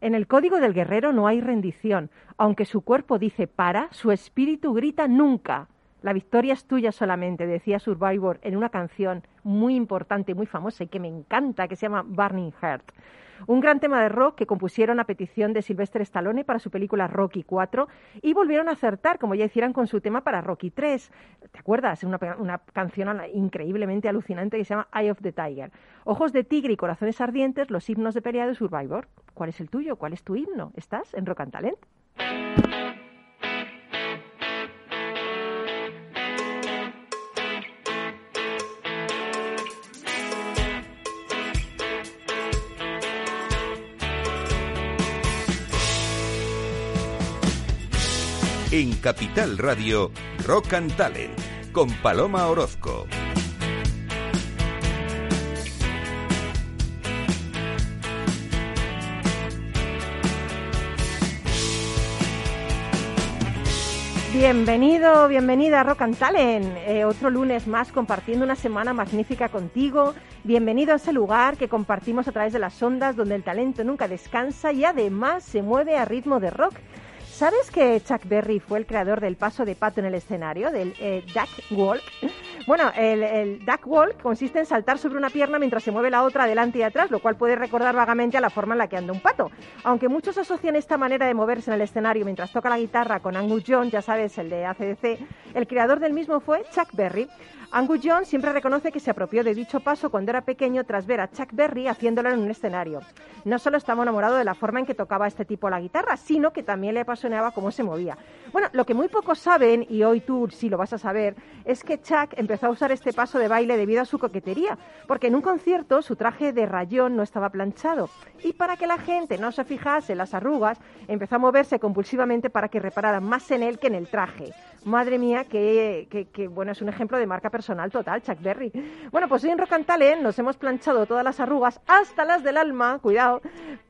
En el código del guerrero no hay rendición. Aunque su cuerpo dice para, su espíritu grita nunca. La victoria es tuya solamente, decía Survivor en una canción muy importante, muy famosa y que me encanta, que se llama Burning Heart. Un gran tema de rock que compusieron a petición de Sylvester Stallone para su película Rocky 4 y volvieron a acertar, como ya hicieran con su tema para Rocky 3. ¿Te acuerdas? Una, una canción increíblemente alucinante que se llama Eye of the Tiger. Ojos de tigre y corazones ardientes, los himnos de pelea de Survivor. ¿Cuál es el tuyo? ¿Cuál es tu himno? ¿Estás en Rock and Talent? En Capital Radio, Rock and Talent, con Paloma Orozco. Bienvenido, bienvenida a Rock and Talent. Eh, otro lunes más compartiendo una semana magnífica contigo. Bienvenido a ese lugar que compartimos a través de las ondas donde el talento nunca descansa y además se mueve a ritmo de rock. ¿Sabes que Chuck Berry fue el creador del paso de pato en el escenario, del eh, duck walk? Bueno, el, el, duck walk consiste en saltar sobre una pierna mientras se mueve la otra adelante y atrás, lo cual puede recordar vagamente a la forma en la que anda un pato. Aunque muchos asocian esta manera de moverse en el escenario mientras toca la guitarra con Angus Young, ya sabes, el de ACDC, el creador del mismo fue Chuck Berry. Angus Young siempre reconoce que se apropió de dicho paso cuando era pequeño tras ver a Chuck Berry haciéndolo en un escenario. No solo estaba enamorado de la forma en que tocaba este tipo la guitarra, sino que también le apasionaba cómo se movía. Bueno, lo que muy pocos saben, y hoy tú sí lo vas a saber, es que Chuck empezó a usar este paso de baile debido a su coquetería, porque en un concierto su traje de rayón no estaba planchado. Y para que la gente no se fijase en las arrugas, empezó a moverse compulsivamente para que repararan más en él que en el traje. Madre mía, que, que, bueno, es un ejemplo de marca personal total, Chuck Berry. Bueno, pues hoy en Rock and Talent nos hemos planchado todas las arrugas, hasta las del alma, cuidado,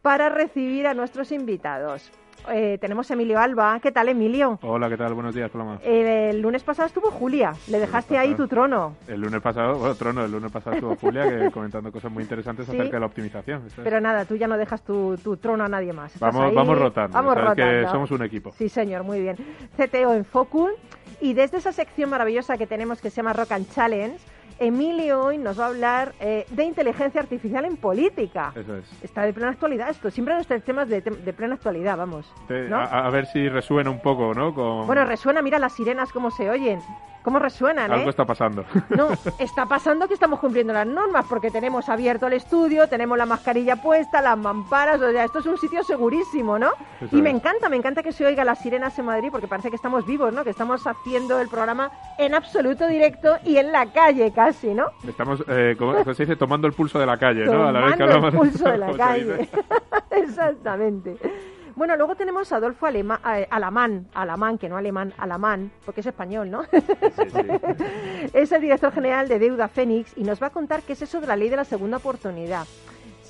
para recibir a nuestros invitados. Eh, tenemos a Emilio Alba. ¿Qué tal, Emilio? Hola, ¿qué tal? Buenos días, Paloma. El, lunes pasado estuvo Julia. Le dejaste ahí tu trono. El lunes pasado, bueno, trono, el lunes pasado estuvo Julia que, comentando cosas muy interesantes acerca de la optimización. Pero nada, tú ya no dejas tu, trono a nadie más. vamos, vamos rotando. Vamos rotando. que somos un equipo. Sí, señor, muy bien. CTO en Focus. Y desde esa sección maravillosa que tenemos que se llama Rock and Challenge, Emilio hoy nos va a hablar eh, de inteligencia artificial en política. Eso es. Está de plena actualidad esto. Siempre nuestros temas de, de plena actualidad, vamos. A, ver si resuena un poco, ¿no? Bueno, resuena, mira las sirenas cómo se oyen. ¿Cómo resuenan? Algo eh? está pasando. No, está pasando que estamos cumpliendo las normas porque tenemos abierto el estudio, tenemos la mascarilla puesta, las mamparas, o sea, esto es un sitio segurísimo, ¿no? y me encanta, me encanta que se oiga las sirenas en Madrid porque parece que estamos vivos, ¿no? Que estamos haciendo el programa en absoluto directo y en la calle casi, ¿no? Estamos, eh, como se dice, tomando el pulso de la calle, ¿no? A la vez que hablamos el pulso de la calle. Exactamente. Bueno, luego tenemos a Adolfo Alema, eh, Alamán, Alamán, que no alemán, Alamán, porque es español, ¿no? Sí, sí. es el director general de Deuda Fénix y nos va a contar qué es eso de la ley de la segunda oportunidad.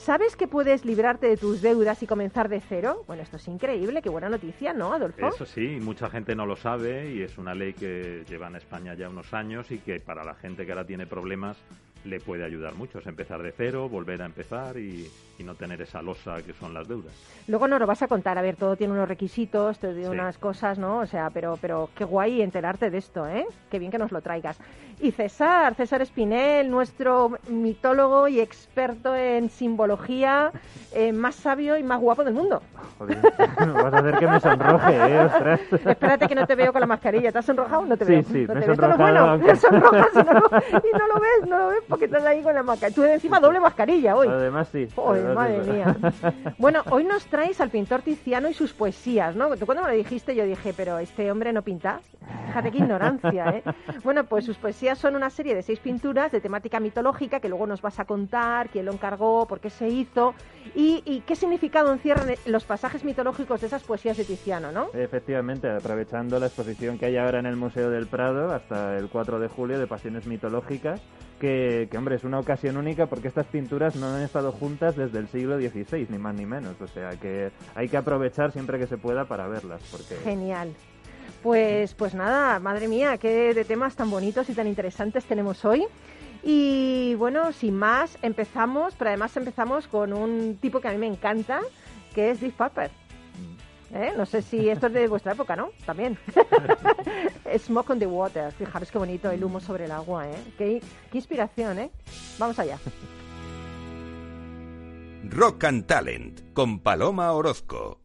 ¿Sabes que puedes librarte de tus deudas y comenzar de cero? Bueno, esto es increíble, qué buena noticia, ¿no, Adolfo? Eso sí, mucha gente no lo sabe y es una ley que lleva en España ya unos años y que para la gente que ahora tiene problemas le puede ayudar mucho. Es empezar de cero, volver a empezar y, no tener esa losa que son las deudas. Luego nos lo vas a contar, a ver, todo tiene unos requisitos, todo tiene unas cosas, ¿no? O sea, pero, pero qué guay enterarte de esto, ¿eh? Qué bien que nos lo traigas. Y César, César Espinel, nuestro mitólogo y experto en simbología, eh, más sabio y más guapo del mundo. Joder, vas a hacer que me sonroje, ¿eh? Ostras. Espérate que no te veo con la mascarilla. ¿Te has sonrojado? No te sí, veo. Sí, no me te ves. Esto bueno. Te sonrojas y no, lo, y no lo ves, no lo ves porque estás ahí con la mascarilla. Tú encima doble mascarilla hoy. Además sí. Joder, madre mía. Bueno, hoy nos traes al pintor Tiziano y sus poesías, ¿no? Tú cuando me lo dijiste yo dije, pero este hombre no pinta. Fíjate qué ignorancia, ¿eh? Bueno, pues sus poesías son una serie de seis pinturas de temática mitológica que luego nos vas a contar quién lo encargó, por qué se hizo y, y qué significado encierran los pasajes mitológicos de esas poesías de Tiziano, ¿no? Efectivamente, aprovechando la exposición que hay ahora en el Museo del Prado hasta el 4 de julio de Pasiones Mitológicas, que, hombre, es una ocasión única porque estas pinturas no han estado juntas desde el siglo XVI, ni más ni menos. O sea que hay que aprovechar siempre que se pueda para verlas. Porque... Genial. Pues, pues nada, madre mía, qué de temas tan bonitos y tan interesantes tenemos hoy. Y bueno, sin más, empezamos, pero además empezamos con un tipo que a mí me encanta, que es Deep Purple. ¿Eh? No sé si esto es de vuestra época, ¿no? También. Smoke on the water. Fijaros qué bonito el humo sobre el agua, ¿eh? Qué, qué inspiración, ¿eh? Vamos allá. Rock and Talent con Paloma Orozco.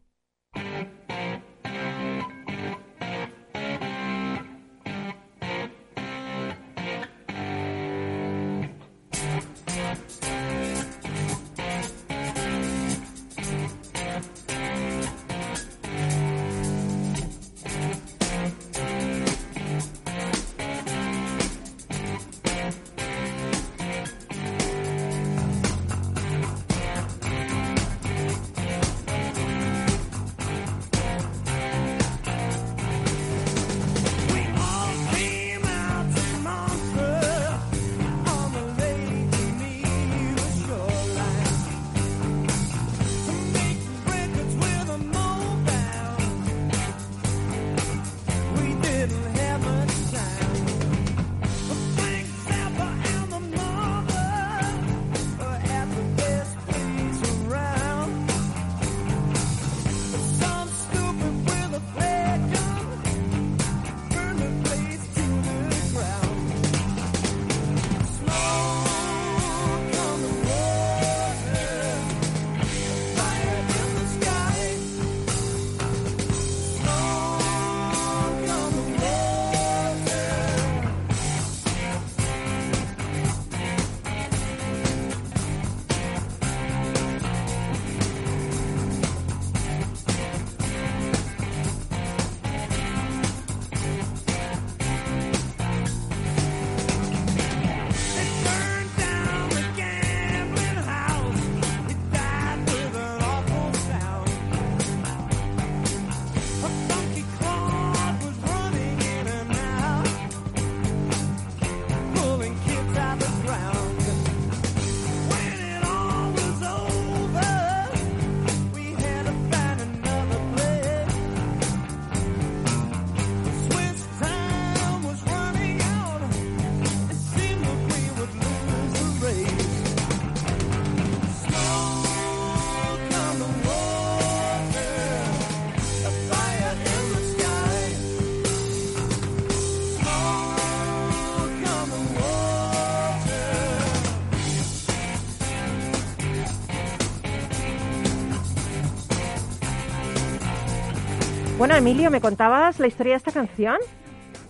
Bueno, Emilio, ¿me contabas la historia de esta canción?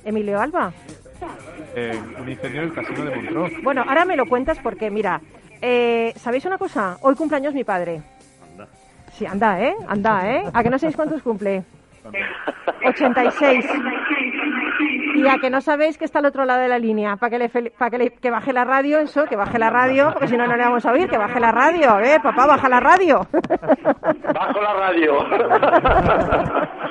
Emilio Alba. Eh, un incendio en el casino de Montreux. Bueno, ahora me lo cuentas porque, mira, eh, ¿sabéis una cosa? Hoy cumpleaños mi padre. Anda. Sí, anda, ¿eh? Anda, ¿eh? ¿A que no sabéis cuántos cumple? 86. Y a que no sabéis que está al otro lado de la línea, para que, le pa' que, le- que baje la radio, eso, que baje la radio, porque si no, no le vamos a oír, que baje la radio, ¿eh? Papá, baja la radio. Bajo la radio.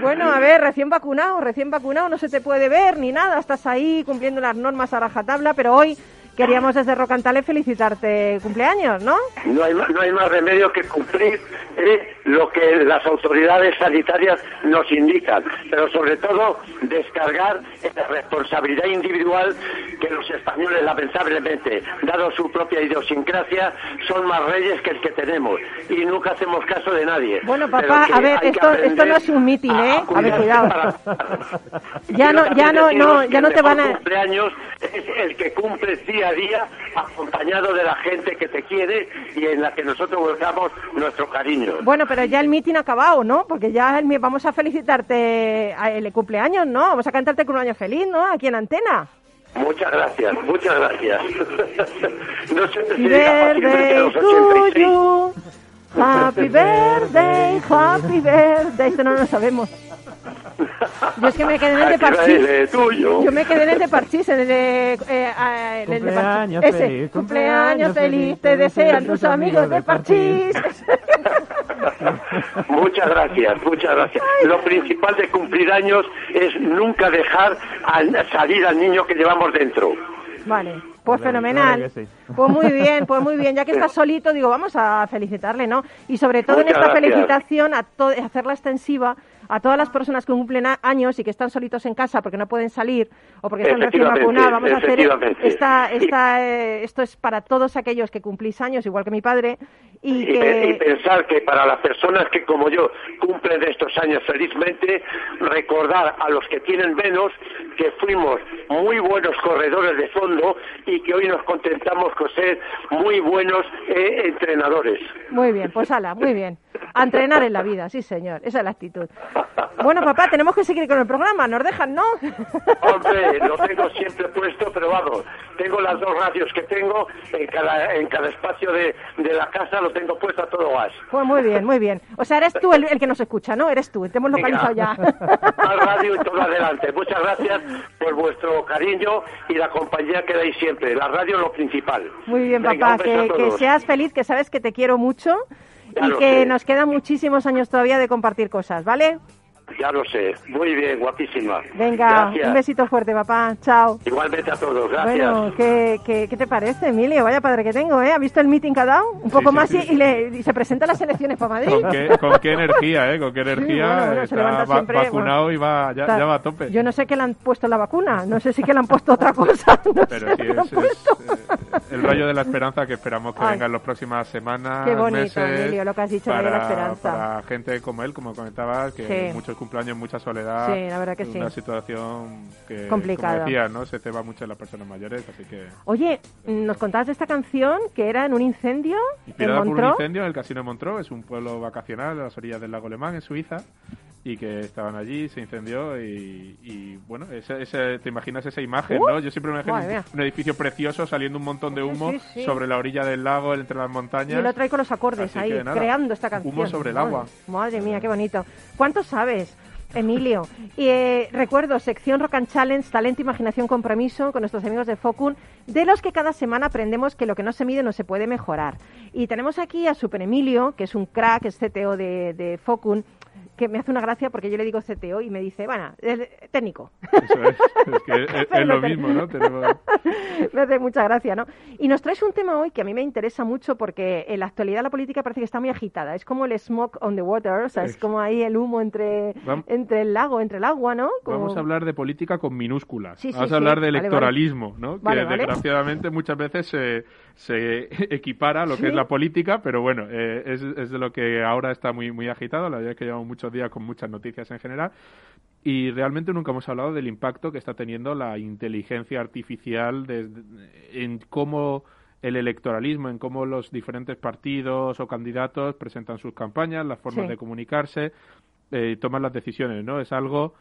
Bueno, a ver, recién vacunado, recién vacunado, no se te puede ver ni nada, estás ahí cumpliendo las normas a rajatabla, pero hoy queríamos desde Rocantale felicitarte cumpleaños, ¿no? No hay, más- no hay más remedio que cumplir eh, lo que las autoridades sanitarias nos indican, pero sobre todo descargar la responsabilidad individual que los españoles, lamentablemente, dado su propia idiosincrasia, son más reyes que el que tenemos y nunca hacemos caso de nadie. Bueno, papá, a ver, esto, esto no es un mitin, ¿eh? a A ver, cuidado. para- Ya no, ya no, no, ya no te van a... cumpleaños es el que cumple día a día acompañado de la gente que te quiere y en la que nosotros buscamos nuestro cariño. Bueno, pero ya el mitin ha acabado, ¿no? Porque ya el vamos a felicitarte el cumpleaños, ¿no? Vamos a cantarte cumpleaños feliz, ¿no? Aquí en Antena. Muchas gracias, muchas gracias. no sé si era fácilmente birthday los to 86. you. Happy birthday, happy birthday. Esto no lo sabemos. Yo es que me quedé en el de Parchís. tuyo. Yo me quedé en el de Parchís, en el de... eh, ah, en el de Parchís. Cumpleaños Ese, feliz, cumpleaños feliz, te desean tus amigos de Parchís. Muchas gracias, muchas gracias. Lo principal de cumplir años es nunca dejar al- salir al niño que llevamos dentro. Vale, pues Claro, fenomenal. claro que sí. Pues muy bien, pues muy bien. Ya que estás solito, digo, vamos a felicitarle, ¿no? Y sobre todo en esta gracias. felicitación, a to- hacerla extensiva a todas las personas que cumplen años y que están solitos en casa porque no pueden salir o porque están recién vacunados, vamos a hacer esta, esta, eh, esto es para todos aquellos que cumplís años, igual que mi padre, y, y, pensar que para las personas que como yo cumplen estos años felizmente, recordar a los que tienen menos que fuimos muy buenos corredores de fondo y que hoy nos contentamos con ser muy buenos eh, entrenadores. Muy bien, pues ala, muy bien. A entrenar en la vida, sí señor, esa es la actitud. Bueno, papá, tenemos que seguir con el programa, ¿nos dejan, no? Hombre, lo tengo siempre puesto, pero vamos, tengo las dos radios que tengo en cada, en cada espacio de, de la casa, lo tengo puesto a todo gas. Pues muy bien, muy bien. O sea, eres tú el, que nos escucha, ¿no? Eres tú, te hemos localizado ya. Al radio y todo adelante. Muchas gracias por vuestro cariño y la compañía que dais siempre. La radio es lo principal. Muy bien, papá, que, que seas feliz, que sabes que te quiero mucho y que nos quedan muchísimos años todavía de compartir cosas, ¿vale? Ya lo sé. Muy bien, guapísima. Venga, un besito fuerte, papá. Chao. Igualmente a todos, gracias. Bueno, ¿qué, qué, qué te parece, Emilio? Vaya padre que tengo, ¿eh? ¿Ha visto el meeting que ha dado? Un poco más Y, le, se presenta las elecciones para Madrid. ¿Con qué, con qué energía, ¿eh? Con qué energía. está vacunado y va, ya, ya, va a tope. Yo no sé qué le han puesto la vacuna. No sé si que le han puesto otra cosa. No Pero sí, es, es, el rayo de la esperanza que esperamos que venga en las próximas semanas, Qué bonito, meses, Emilio, lo que has dicho, para, de la esperanza. Para gente como él, como comentabas, que Sí. muchos cumpleaños, mucha soledad. Sí, la verdad que sí. Una situación que, Complicada. como decías, ¿no? Se ceba mucho en las personas mayores, así que... Oye, nos contabas de esta canción que era en un incendio en Inspirada por un incendio en el Casino de Montreux, es un pueblo vacacional a las orillas del lago Alemán, en Suiza, y que estaban allí, se incendió y, y, bueno, ese, ese- te imaginas esa imagen, Uh, ¿no? Yo siempre me imagino un, edificio precioso saliendo un montón de humo Sí, sí. sobre la orilla del lago, entre las Y montañas. el otro ahí con los acordes Así ahí, nada, creando esta canción. humo sobre el Madre- agua. Madre mía, qué bonito. ¿Cuánto sabes? Emilio, y eh, recuerdo, sección Rock and Challenge, talento, imaginación, compromiso, con nuestros amigos de Focun, de los que cada semana aprendemos que lo que no se mide no se puede mejorar. Y tenemos aquí a Super Emilio, que es un crack, es CTO de, de Focun, que me hace una gracia porque yo le digo CTO y me dice, bueno, técnico. Eso es, es que es, es lo mismo, ¿no? Me hace mucha gracia, ¿no? Y nos traes un tema hoy que a mí me interesa mucho porque en la actualidad la política parece que está muy agitada. Es como el smoke on the water, o sea, es como ahí el humo entre, entre el lago, entre el agua, ¿no? Como- Vamos a hablar de política con minúsculas. Sí, sí, Vamos sí. a hablar de Vale, electoralismo, ¿no? Vale, que vale. desgraciadamente muchas veces se, se equipara a lo Sí. que es la política, pero bueno, eh, es, es de lo que ahora está muy, muy agitado. La verdad es que llevamos muchos días con muchas noticias en general. Y realmente nunca hemos hablado del impacto que está teniendo la inteligencia artificial desde- en cómo el electoralismo, en cómo los diferentes partidos o candidatos presentan sus campañas, las formas Sí. de comunicarse, eh, toman las decisiones, ¿no? Es algo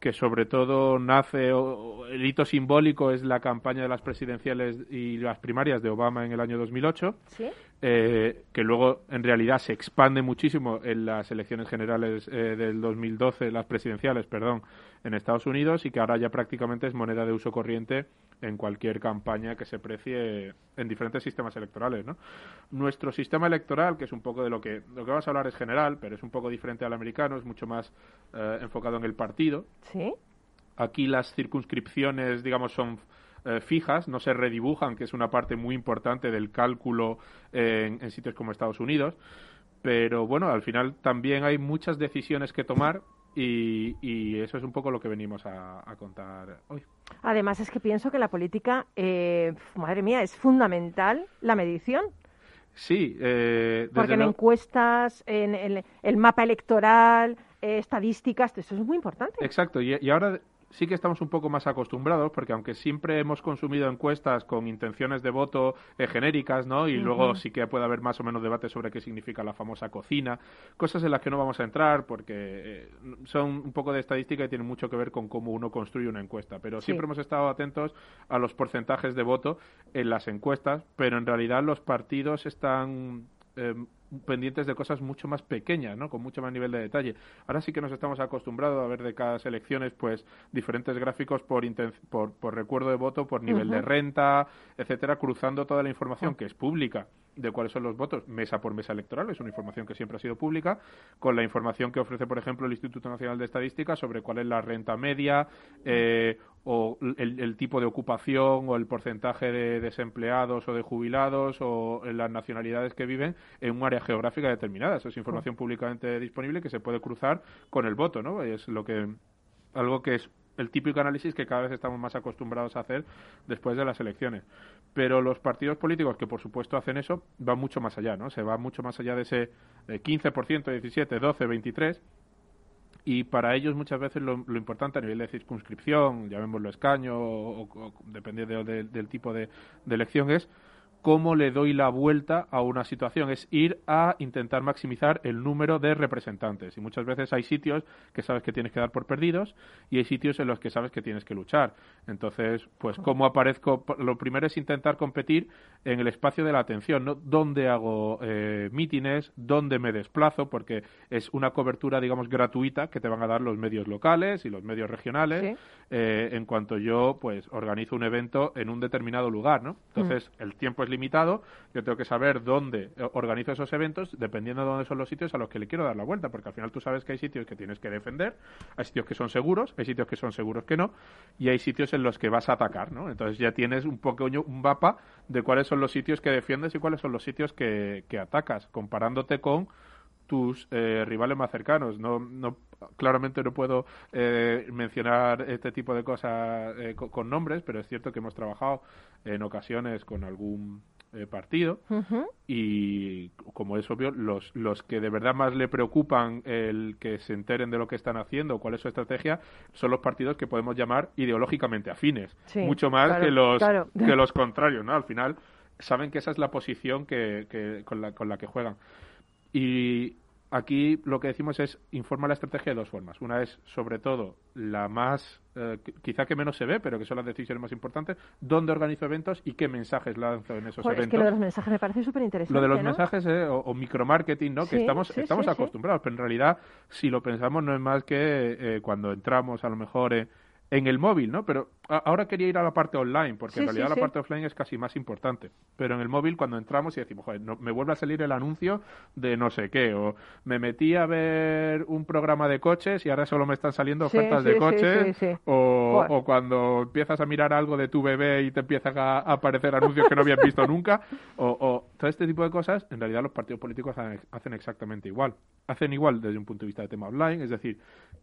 que sobre todo nace, o- el hito simbólico es la campaña de las presidenciales y las primarias de Obama en el año 2008, ¿Sí? eh, que luego en realidad se expande muchísimo en las elecciones generales eh, del 2012, las presidenciales, perdón, en Estados Unidos y que ahora ya prácticamente es moneda de uso corriente en cualquier campaña que se precie en diferentes sistemas electorales, ¿no? Nuestro sistema electoral, que es un poco de lo que lo que vamos a hablar es general, pero es un poco diferente al americano, es mucho más eh, enfocado en el partido, ¿Sí? Aquí las circunscripciones, digamos, son eh, fijas, no se redibujan, que es una parte muy importante del cálculo en, en sitios como Estados Unidos. Pero bueno, al final también hay muchas decisiones que tomar y, y eso es un poco lo que venimos a, a contar hoy. Además es que pienso que la política, eh, madre mía, es fundamental la medición. Sí, eh, desde Porque en encuestas, en el, el mapa electoral, eh, estadísticas, eso es muy importante. Exacto, y, y ahora sí que estamos un poco más acostumbrados, porque aunque siempre hemos consumido encuestas con intenciones de voto eh, genéricas, ¿no? Y luego sí que puede haber más o menos debate sobre qué significa la famosa cocina, cosas en las que no vamos a entrar, porque eh, son un poco de estadística y tienen mucho que ver con cómo uno construye una encuesta. Pero Sí. siempre hemos estado atentos a los porcentajes de voto en las encuestas, pero en realidad los partidos están eh, pendientes de cosas mucho más pequeñas, ¿no? Con mucho más nivel de detalle. Ahora sí que nos estamos acostumbrados a ver de cada elecciones, pues, diferentes gráficos por, inten- por, por recuerdo de voto, por nivel de renta, etcétera, cruzando toda la información que es pública de cuáles son los votos mesa por mesa electoral, es una información que siempre ha sido pública, con la información que ofrece, por ejemplo, el Instituto Nacional de Estadística sobre cuál es la renta media eh, o el, tipo de ocupación o el porcentaje de desempleados o de jubilados o las nacionalidades que viven en un área geográfica determinada. Eso es información públicamente disponible que se puede cruzar con el voto, ¿no? Es lo que algo que es el típico análisis que cada vez estamos más acostumbrados a hacer después de las elecciones. Pero los partidos políticos que, por supuesto, hacen eso, van mucho más allá, ¿no? Se va mucho más allá de ese 15%, 17, 12, 23, y para ellos muchas veces lo, importante a nivel de circunscripción, llamémoslo escaño o, dependiendo del tipo de, de, elección, es cómo le doy la vuelta a una situación. Es ir a intentar maximizar el número de representantes. Y muchas veces hay sitios que sabes que tienes que dar por perdidos y hay sitios en los que sabes que tienes que luchar. Entonces, pues, ¿cómo aparezco? Lo primero es intentar competir en el espacio de la atención, ¿no? ¿Dónde hago eh, mítines? ¿Dónde me desplazo? Porque es una cobertura, digamos, gratuita que te van a dar los medios locales y los medios regionales eh, en cuanto yo, pues, organizo un evento en un determinado lugar, ¿no? Entonces, mm. el tiempo es limitado, yo tengo que saber dónde eh, organizo esos eventos, dependiendo de dónde son los sitios a los que le quiero dar la vuelta, porque al final tú sabes que hay sitios que tienes que defender, hay sitios que son seguros, hay sitios que son seguros que no, y hay sitios en los que vas a atacar, ¿no? Entonces ya tienes un poco un mapa de cuáles son los sitios que defiendes y cuáles son los sitios que, que atacas, comparándote con tus eh, rivales más cercanos. No, no, claramente no puedo eh, mencionar este tipo de cosas eh, con, nombres, pero es cierto que hemos trabajado en ocasiones con algún partido y, como es obvio, los, los que de verdad más le preocupan el que se enteren de lo que están haciendo, cuál es su estrategia, son los partidos que podemos llamar ideológicamente afines, mucho más que los que los contrarios, ¿no? Al final saben que esa es la posición que, que con, la, con la que juegan. Y aquí lo que decimos es informa la estrategia de dos formas. Una es, sobre todo, la más, eh, quizá que menos se ve, pero que son las decisiones más importantes, dónde organizo eventos y qué mensajes lanzo en esos eventos. Es que lo de los mensajes me parece súper interesante. Lo de los mensajes eh, o, micromarketing, ¿no? que estamos, estamos acostumbrados, pero en realidad, si lo pensamos, no es más que eh, cuando entramos a lo mejor en el móvil, ¿no? Pero ahora quería ir a la parte online, porque en realidad la parte offline es casi más importante. Pero en el móvil, cuando entramos y decimos, joder, no, me vuelve a salir el anuncio de no sé qué, o me metí a ver un programa de coches y ahora solo me están saliendo ofertas de coches, o, o, cuando empiezas a mirar algo de tu bebé y te empiezan a, aparecer anuncios que no habías visto nunca, o, o, todo este tipo de cosas, en realidad los partidos políticos hacen exactamente igual. Hacen igual desde un punto de vista de tema online, es decir,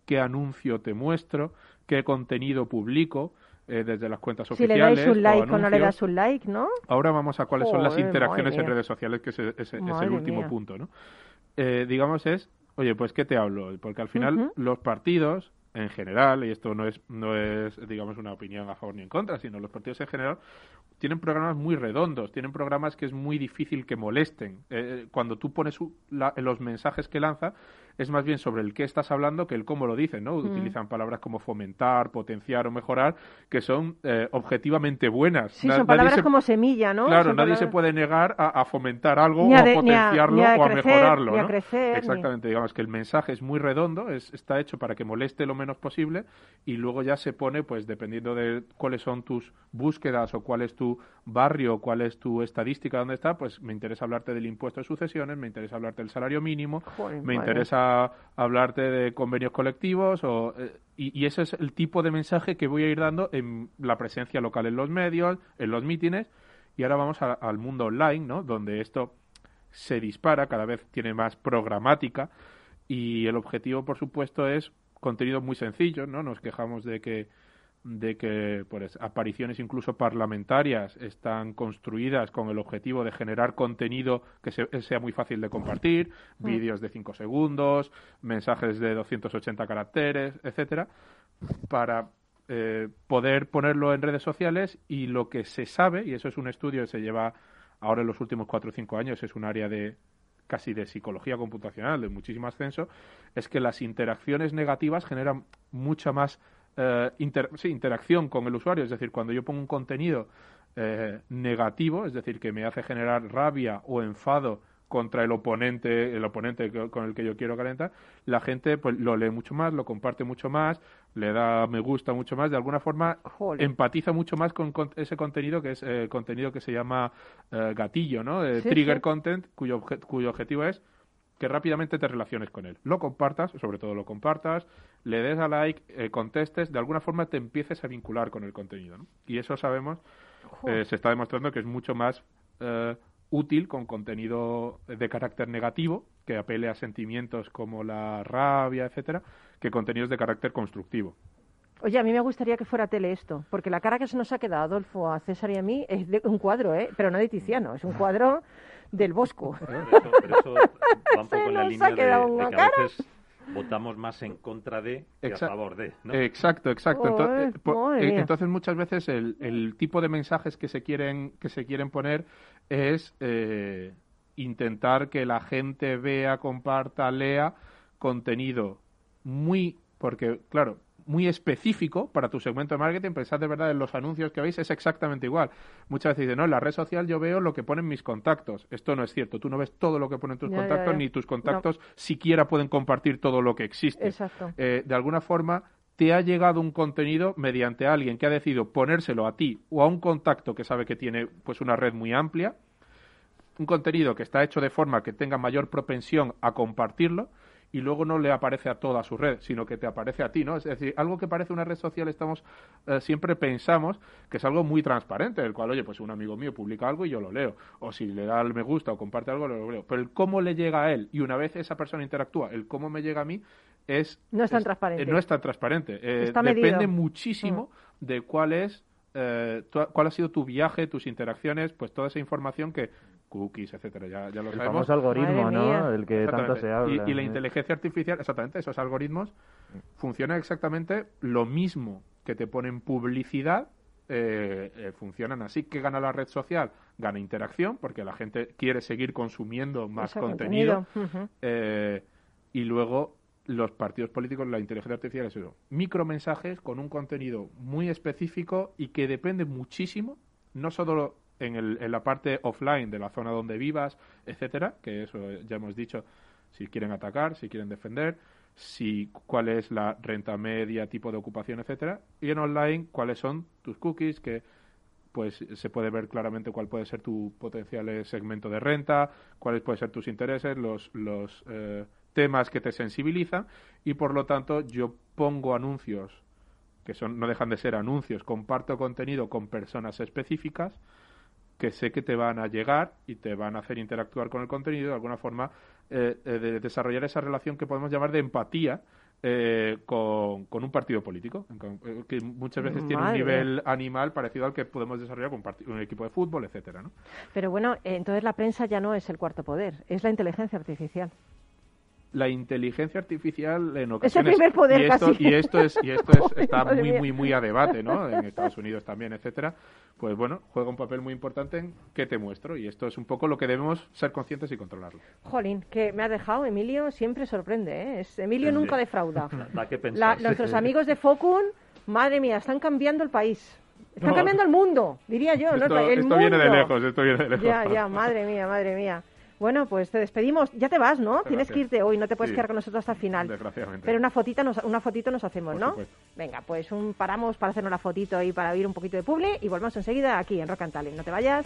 qué anuncio te muestro, qué contenido publico eh, desde las cuentas oficiales. Si le dais un like o, no le das un like, ¿no? Ahora vamos a cuáles son las interacciones en redes sociales, que es, es, el último punto, ¿no? Eh, digamos es, oye, pues ¿qué te hablo? Porque al final los partidos en general, y esto no es, no es, digamos, una opinión a favor ni en contra, sino los partidos en general, tienen programas muy redondos, tienen programas que es muy difícil que molesten. Eh, cuando tú pones los mensajes que lanza, es más bien sobre el qué estás hablando que el cómo lo dicen, ¿no? Mm. Utilizan palabras como fomentar, potenciar o mejorar, que son eh, objetivamente buenas. Sí, son palabras como semilla, ¿no? Claro, nadie se puede negar a, fomentar algo o a potenciarlo o a mejorarlo, ¿no? Exactamente, digamos que el mensaje es muy redondo, es, está hecho para que moleste lo menos posible y luego ya se pone, pues dependiendo de cuáles son tus búsquedas o cuál es tu barrio, cuál es tu estadística, dónde está, pues me interesa hablarte del impuesto de sucesiones, me interesa hablarte del salario mínimo, me interesa hablarte de convenios colectivos o, eh, y, ese es el tipo de mensaje que voy a ir dando en la presencia local en los medios, en los mítines y ahora vamos al mundo online, ¿no? Donde esto se dispara, cada vez tiene más programática y el objetivo, por supuesto, es contenido muy sencillo, ¿no? Nos quejamos de que de que pues, apariciones incluso parlamentarias están construidas con el objetivo de generar contenido que sea muy fácil de compartir, mm. vídeos de 5 segundos, mensajes de 280 caracteres, etcétera, para eh, poder ponerlo en redes sociales y lo que se sabe, y eso es un estudio que se lleva ahora en los últimos 4 o 5 años, es un área de casi de psicología computacional, de muchísimo ascenso, es que las interacciones negativas generan mucha más eh, interacción con el usuario, es decir, cuando yo pongo un contenido eh, negativo, es decir, que me hace generar rabia o enfado contra el oponente, el oponente con el que yo quiero calentar, la gente pues lo lee mucho más, lo comparte mucho más, le da me gusta mucho más, de alguna forma empatiza mucho más con, ese contenido que es eh, contenido que se llama eh, gatillo, ¿no? Eh, trigger content, cuyo, cuyo objetivo es que rápidamente te relaciones con él. Lo compartas, sobre todo lo compartas, le des a like, contestes, de alguna forma te empieces a vincular con el contenido. ¿no? Y eso sabemos, se está demostrando que es mucho más útil con contenido de carácter negativo, que apele a sentimientos como la rabia, etcétera, que contenidos de carácter constructivo. Oye, a mí me gustaría que fuera tele esto, porque la cara que se nos ha quedado, Adolfo, a César y a mí, es de un cuadro, ¿eh? pero no de Tiziano, es un cuadro del Bosco. Pero eso, va un poco en la línea de, que a veces votamos más en contra de que a favor de. Exacto, exacto. Eh, eh, entonces, muchas veces el, tipo de mensajes que se quieren que se quieren poner es eh, intentar que la gente vea, comparta, lea contenido muy porque claro muy específico para tu segmento de marketing, pensad de verdad en los anuncios que veis, es exactamente igual. Muchas veces dicen, no, en la red social yo veo lo que ponen mis contactos. Esto no es cierto, tú no ves todo lo que ponen tus contactos, ni tus contactos siquiera pueden compartir todo lo que existe. Exacto. Eh, de alguna forma, te ha llegado un contenido mediante alguien que ha decidido ponérselo a ti o a un contacto que sabe que tiene pues una red muy amplia, un contenido que está hecho de forma que tenga mayor propensión a compartirlo, y luego no le aparece a toda su red, sino que te aparece a ti, ¿no? Es decir, algo que parece una red social, estamos eh, siempre pensamos que es algo muy transparente, el cual, oye, pues un amigo mío publica algo y yo lo leo, o si le da el me gusta o comparte algo, lo leo. Pero el cómo le llega a él y una vez esa persona interactúa, el cómo me llega a mí es... No es tan transparente. no es tan transparente. Eh, depende muchísimo mm. de cuál es eh, cuál ha sido tu viaje, tus interacciones, pues toda esa información que cookies, etcétera, ya, ya lo el sabemos. famoso algoritmo, ¿no? El que tanto se habla. Y, la inteligencia artificial, exactamente, esos algoritmos funcionan exactamente lo mismo que te ponen publicidad, eh, eh, funcionan así. que gana la red social? Gana interacción, porque la gente quiere seguir consumiendo más contenido. Eh, y luego los partidos políticos, la inteligencia artificial es eso. Micromensajes con un contenido muy específico y que depende muchísimo, no solo en, el, en la parte offline de la zona donde vivas, etcétera, que eso ya hemos dicho, si quieren atacar, si quieren defender, si cuál es la renta media, tipo de ocupación, etcétera, y en online cuáles son tus cookies, que pues se puede ver claramente cuál puede ser tu potencial segmento de renta, cuáles pueden ser tus intereses, los, los eh, temas que te sensibilizan y por lo tanto yo pongo anuncios que son no dejan de ser anuncios, comparto contenido con personas específicas que sé que te van a llegar y te van a hacer interactuar con el contenido de alguna forma eh, eh, de desarrollar esa relación que podemos llamar de empatía eh, con, un partido político, que muchas veces tiene un nivel animal parecido al que podemos desarrollar con un equipo de fútbol, etcétera, ¿no? Pero bueno, entonces la prensa ya no es el cuarto poder, es la inteligencia artificial la inteligencia artificial en ocasiones es el primer poder y esto, y esto es y esto es, está muy muy muy a debate no en Estados Unidos también etcétera. Pues bueno juega un papel muy importante en qué te muestro y esto es un poco lo que debemos ser conscientes y controlarlo. Jolín que me ha dejado Emilio siempre sorprende ¿eh? es, Emilio nunca defrauda. Da que pensar, nuestros amigos de Focun madre mía están cambiando el país. Están cambiando el mundo diría yo esto, ¿no? esto viene de lejos esto viene de lejos. Ya ya madre mía madre mía bueno, pues te despedimos. Ya te vas, ¿no? Tienes que irte hoy, no te puedes quedar con nosotros hasta el final. Pero una fotita nos, una fotito nos hacemos, ¿no? Venga, pues un paramos para hacer una fotito y para oír un poquito de publi y volvemos enseguida aquí en Rock and Talent. No te vayas.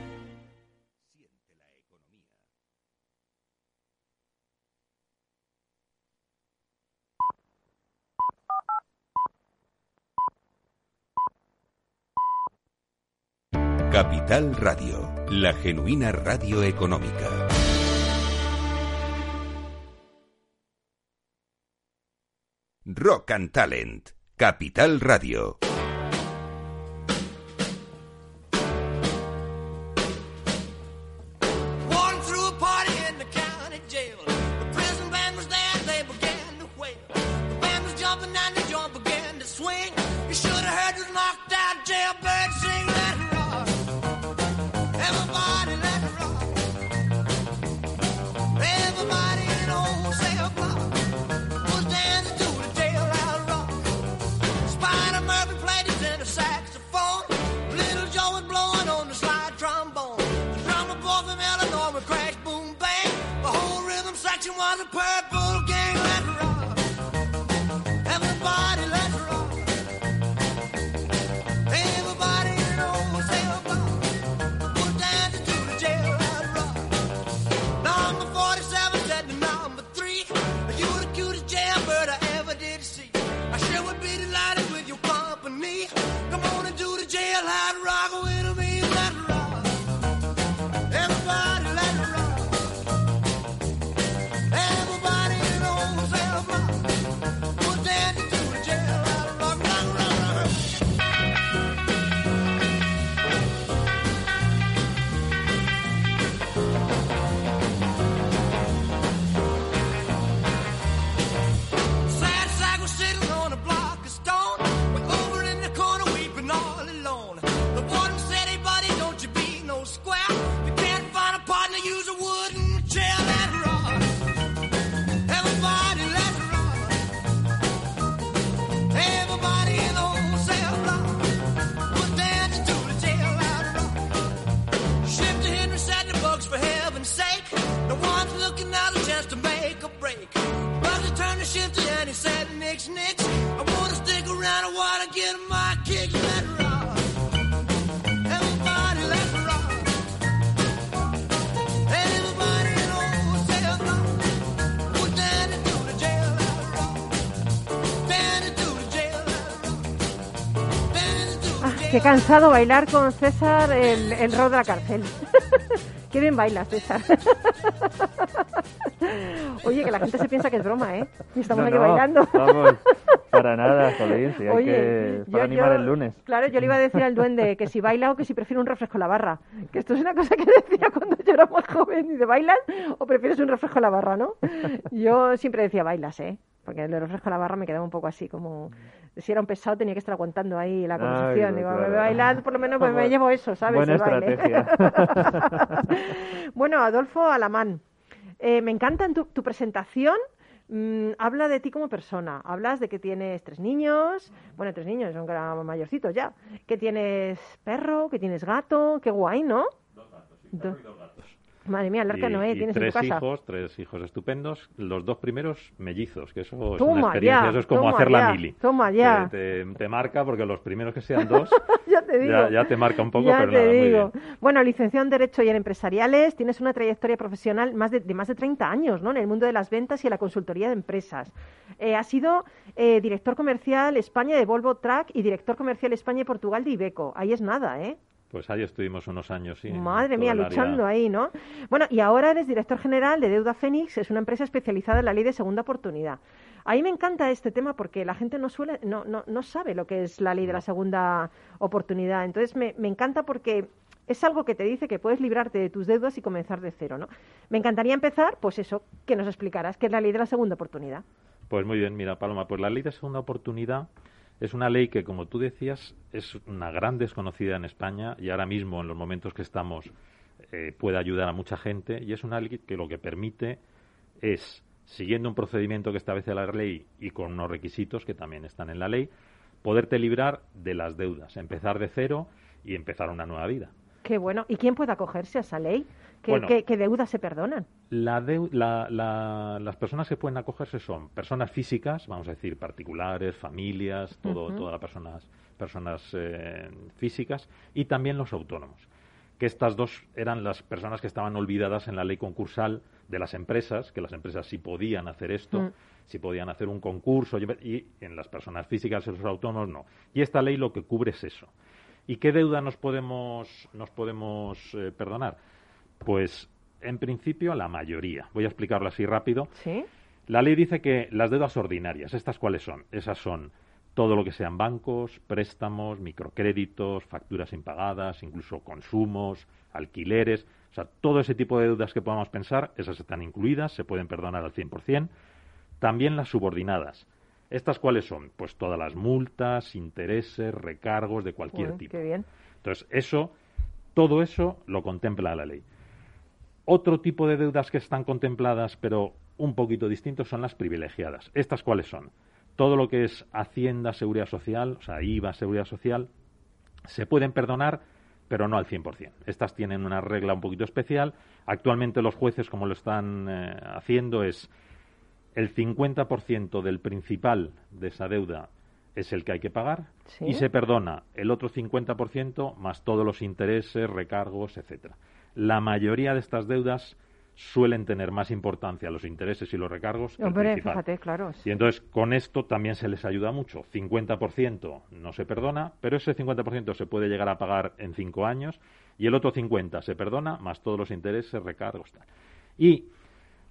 Capital Radio, la genuina radio económica. Rock and Talent, Capital Radio. Qué cansado bailar con César el, el rock de la cárcel. qué bien bailas, César. Oye, que la gente se piensa que es broma, ¿eh? Y estamos No, aquí no, bailando. Vamos, para nada, Jolín, sí, hay Oye, que, para yo- animar yo- el lunes. Claro, yo le iba a decir al duende que si baila o que si prefiere un refresco en la barra. Que esto es una cosa que decía cuando yo era más joven. Dice, ¿bailas o prefieres un refresco en la barra, no? Yo siempre decía, bailas, ¿eh? Porque el de refresco en la barra me quedaba un poco así, como... Si era un pesado tenía que estar aguantando ahí la Ay, conversación. Digo, claro. me bailar, por lo menos pues, me llevo eso, ¿sabes? buena El baile. estrategia. bueno, Adolfo Alamán, eh, me encanta en tu, tu presentación. mm, habla de ti como persona. Hablas de que tienes tres niños, bueno, tres niños, son que eran mayorcitos ya. Que tienes perro, que tienes gato, qué guay, ¿no? Do- Madre mía, el arca Y- Noé tienes en tres tu casa. hijos, tres hijos estupendos. Los dos primeros mellizos, que eso es una experiencia. ya, eso es como hacer ya, la mili. toma ya. Te, te- te marca porque los primeros que sean dos ya te digo. ya, te marca un poco, pero nada, muy digo. bien. Bueno, licenciado en Derecho y en Empresariales, tienes una trayectoria profesional más de, de más de 30 años ¿no? en el mundo de las ventas y en la consultoría de empresas. Eh, has sido eh, director comercial España de Volvo Truck y director comercial España y Portugal de Ibeco. Ahí es nada, ¿eh? Pues ahí estuvimos unos años, sí. Madre mía, área- luchando ahí, ¿no? Bueno, y ahora eres director general de Deuda Fénix, es una empresa especializada en la ley de segunda oportunidad. A mí me encanta este tema porque la gente no suele, no, no, no sabe lo que es la ley de la segunda oportunidad. Entonces me, me encanta porque es algo que te dice que puedes librarte de tus deudas y comenzar de cero, ¿no? Me encantaría empezar, pues eso, que nos explicaras qué es la ley de la segunda oportunidad. Pues muy bien, mira, Paloma, pues la ley de segunda oportunidad es una ley que, como tú decías, es una gran desconocida en España y ahora mismo, en los momentos que estamos, eh, puede ayudar a mucha gente y es una ley que lo que permite es, siguiendo un procedimiento que establece la ley y con unos requisitos que también están en la ley, poderte librar de las deudas, empezar de cero y empezar una nueva vida. Qué bueno. ¿Y quién puede acogerse a esa ley? ¿Qué, Bueno. qué- qué deudas se perdonan? La deu- la- la- las personas que pueden acogerse son personas físicas, vamos a decir particulares, familias, todo, Ujú. todas las personas, personas eh, físicas y también los autónomos. Que estas dos eran las personas que estaban olvidadas en la ley concursal de las empresas, que las empresas sí podían hacer esto, Mm. sí podían hacer un concurso y, y en las personas físicas y los autónomos no. Y esta ley lo que cubre es eso. ¿Y qué deuda nos podemos, nos podemos eh, perdonar? Pues en principio la mayoría. Voy a explicarlo así rápido. ¿Sí? La ley dice que las deudas ordinarias, ¿estas cuáles son? Esas son todo lo que sean bancos, préstamos, microcréditos, facturas impagadas, incluso consumos, alquileres, o sea, todo ese tipo de deudas que podamos pensar, esas están incluidas, se pueden perdonar al 100%. También las subordinadas. ¿Estas cuáles son? Pues todas las multas, intereses, recargos de cualquier Uy, tipo. Qué bien. Entonces, eso, todo eso lo contempla la ley. Otro tipo de deudas que están contempladas, pero un poquito distintos, son las privilegiadas. ¿Estas cuáles son? Todo lo que es Hacienda, Seguridad Social, o sea, IVA, Seguridad Social, se pueden perdonar, pero no al 100%. Estas tienen una regla un poquito especial. Actualmente los jueces, como lo están eh, haciendo, es el 50% del principal de esa deuda es el que hay que pagar Sí. y se perdona el otro 50% más todos los intereses, recargos, etcétera. La mayoría de estas deudas suelen tener más importancia los intereses y los recargos Hombre, fíjate, claro. Y entonces con esto también se les ayuda mucho. 50% no se perdona, pero ese 50% se puede llegar a pagar en cinco años y el otro 50% se perdona más todos los intereses, recargos, tal. Y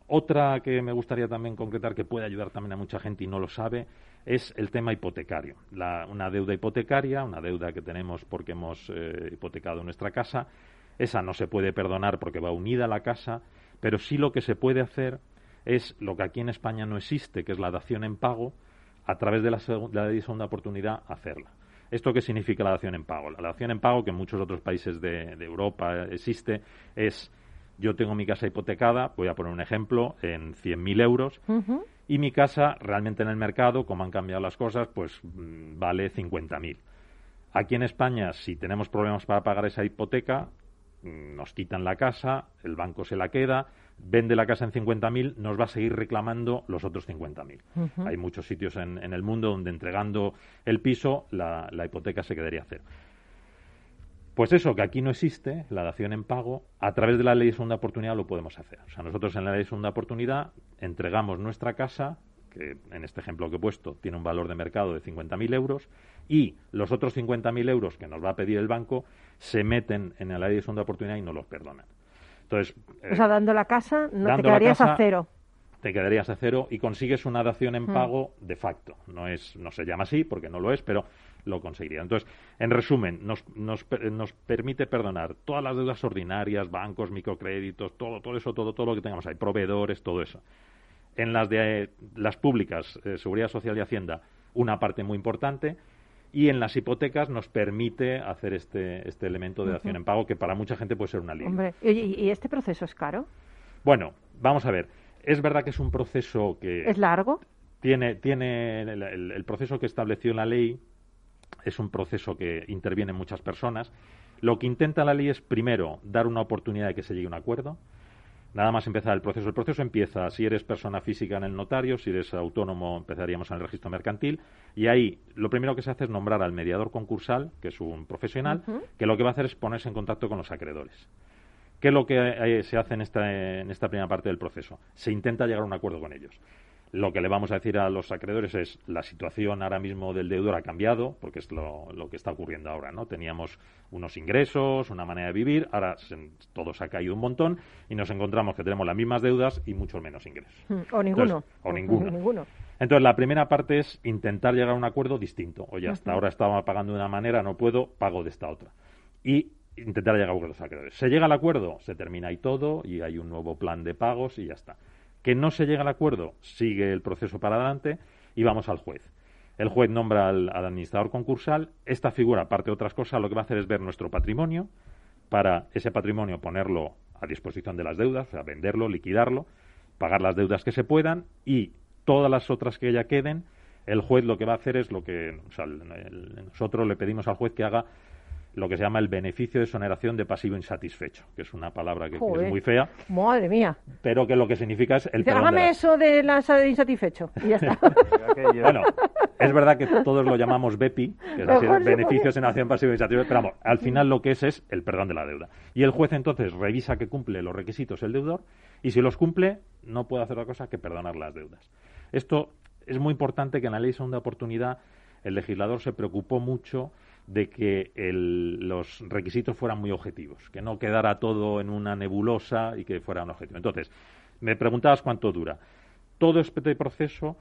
otra que me gustaría también concretar que puede ayudar también a mucha gente y no lo sabe es el tema hipotecario. La- una deuda hipotecaria, una deuda que tenemos porque hemos eh, hipotecado nuestra casa, esa no se puede perdonar porque va unida a la casa, pero sí lo que se puede hacer es lo que aquí en España no existe, que es la dación en pago, a través de la, de segunda oportunidad hacerla. ¿Esto qué significa la dación en pago? La dación en pago, que en muchos otros países de, de Europa existe, es yo tengo mi casa hipotecada, voy a poner un ejemplo, en 100.000 euros, y mi casa realmente en el mercado, como han cambiado las cosas, pues mm, vale 50.000. Aquí en España, si tenemos problemas para pagar esa hipoteca, nos quitan la casa, el banco se la queda, vende la casa en 50.000, nos va a seguir reclamando los otros 50.000. Ujú. Hay muchos sitios en, en el mundo donde entregando el piso la, la hipoteca se quedaría a cero. Pues eso, que aquí no existe, la dación en pago, a través de la ley de segunda oportunidad lo podemos hacer. O sea, nosotros en la ley de segunda oportunidad entregamos nuestra casa, que en este ejemplo que he puesto tiene un valor de mercado de 50.000 euros, y los otros 50.000 euros que nos va a pedir el banco se meten en la ley de segunda oportunidad y no los perdonan. Entonces, eh, O sea, dando la casa, no te quedarías casa, a cero. te quedarías a cero y consigues una dación en Mm. pago de facto. No es, no se llama así porque no lo es, pero lo conseguiría. Entonces, en resumen, nos, nos, nos permite perdonar todas las deudas ordinarias, bancos, microcréditos, todo, todo eso, todo, todo lo que tengamos ahí, proveedores, todo eso. En las de eh, las públicas, eh, Seguridad Social y Hacienda, una parte muy importante. Y en las hipotecas nos permite hacer este, este elemento de dación Ujú. en pago que para mucha gente puede ser un alivio. Hombre, ¿y, y- y este proceso es caro? Bueno, vamos a ver. Es verdad que es un proceso que ¿Es largo? tiene, tiene el, el- el proceso que estableció la ley es un proceso que intervienen muchas personas. Lo que intenta la ley es, primero, dar una oportunidad de que se llegue a un acuerdo. Nada más empezar el proceso. El proceso empieza si eres persona física en el notario, si eres autónomo empezaríamos en el registro mercantil y ahí lo primero que se hace es nombrar al mediador concursal, que es un profesional, que lo que va a hacer es ponerse en contacto con los acreedores. ¿Qué es lo que eh, se hace en esta, en esta primera parte del proceso? Se intenta llegar a un acuerdo con ellos. Lo que le vamos a decir a los acreedores es la situación ahora mismo del deudor ha cambiado, porque es lo, lo que está ocurriendo ahora, ¿no? Teníamos unos ingresos, una manera de vivir, ahora se- todo se ha caído un montón y nos encontramos que tenemos las mismas deudas y muchos menos ingresos. Mm, O ninguno. Entonces, o ninguno. ninguno. Entonces, la primera parte es intentar llegar a un acuerdo distinto. Oye, hasta ahora estaba pagando de una manera, no puedo, pago de esta otra. Y intentar llegar a acuerdos acreedores. Se llega al acuerdo, se termina ahí todo y hay un nuevo plan de pagos y ya está. Que no se llega al acuerdo, sigue el proceso para adelante y vamos al juez. El juez nombra al, administrador concursal. Esta figura, aparte de otras cosas, lo que va a hacer es ver nuestro patrimonio para ese patrimonio ponerlo a disposición de las deudas, o sea, venderlo, liquidarlo, pagar las deudas que se puedan y todas las otras que ya queden, el juez lo que va a hacer es lo que nosotros le pedimos al juez que haga lo que se llama el beneficio de exoneración de pasivo insatisfecho, que es una palabra que, Joder. es muy fea, Madre mía. pero que lo que significa es el Dice, perdón de la- eso de la de insatisfecho. Y ya está. Bueno, es verdad que todos lo llamamos BEPI, que es así, Mejor sí, beneficios en acción pasiva y insatisfecho, pero vamos, al final lo que es es el perdón de la deuda. Y el juez entonces revisa que cumple los requisitos el deudor y si los cumple no puede hacer otra cosa que perdonar las deudas. Esto es muy importante que en la ley de segunda oportunidad el legislador se preocupó mucho de que el- los requisitos fueran muy objetivos, que no quedara todo en una nebulosa y que fuera un objetivo. Entonces, me preguntabas cuánto dura. Todo este proceso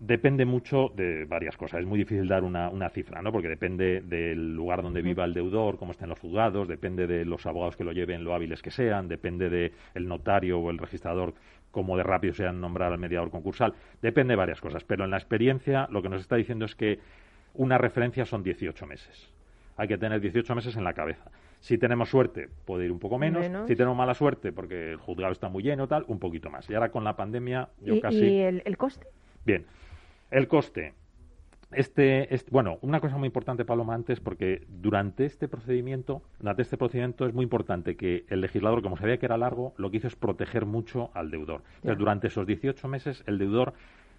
depende mucho de varias cosas. Es muy difícil dar una, una cifra, ¿no? Porque depende del lugar donde viva el deudor, cómo estén los juzgados, depende de los abogados que lo lleven, lo hábiles que sean, depende del notario o el registrador, cómo de rápido sean nombrar al mediador concursal. Depende de varias cosas. Pero en la experiencia lo que nos está diciendo es que una referencia son 18 meses. Hay que tener 18 meses en la cabeza. Si tenemos suerte, puede ir un poco menos. Menos. Si tenemos mala suerte, porque el juzgado está muy lleno, tal, un poquito más. Y ahora con la pandemia, yo ¿Y, casi. y el, el coste? Bien, el coste. Este, este- bueno, una cosa muy importante, Paloma, antes, porque durante este procedimiento, durante este procedimiento es muy importante que el legislador, como sabía que era largo, lo que hizo es proteger mucho al deudor. Entonces, durante esos 18 meses, el deudor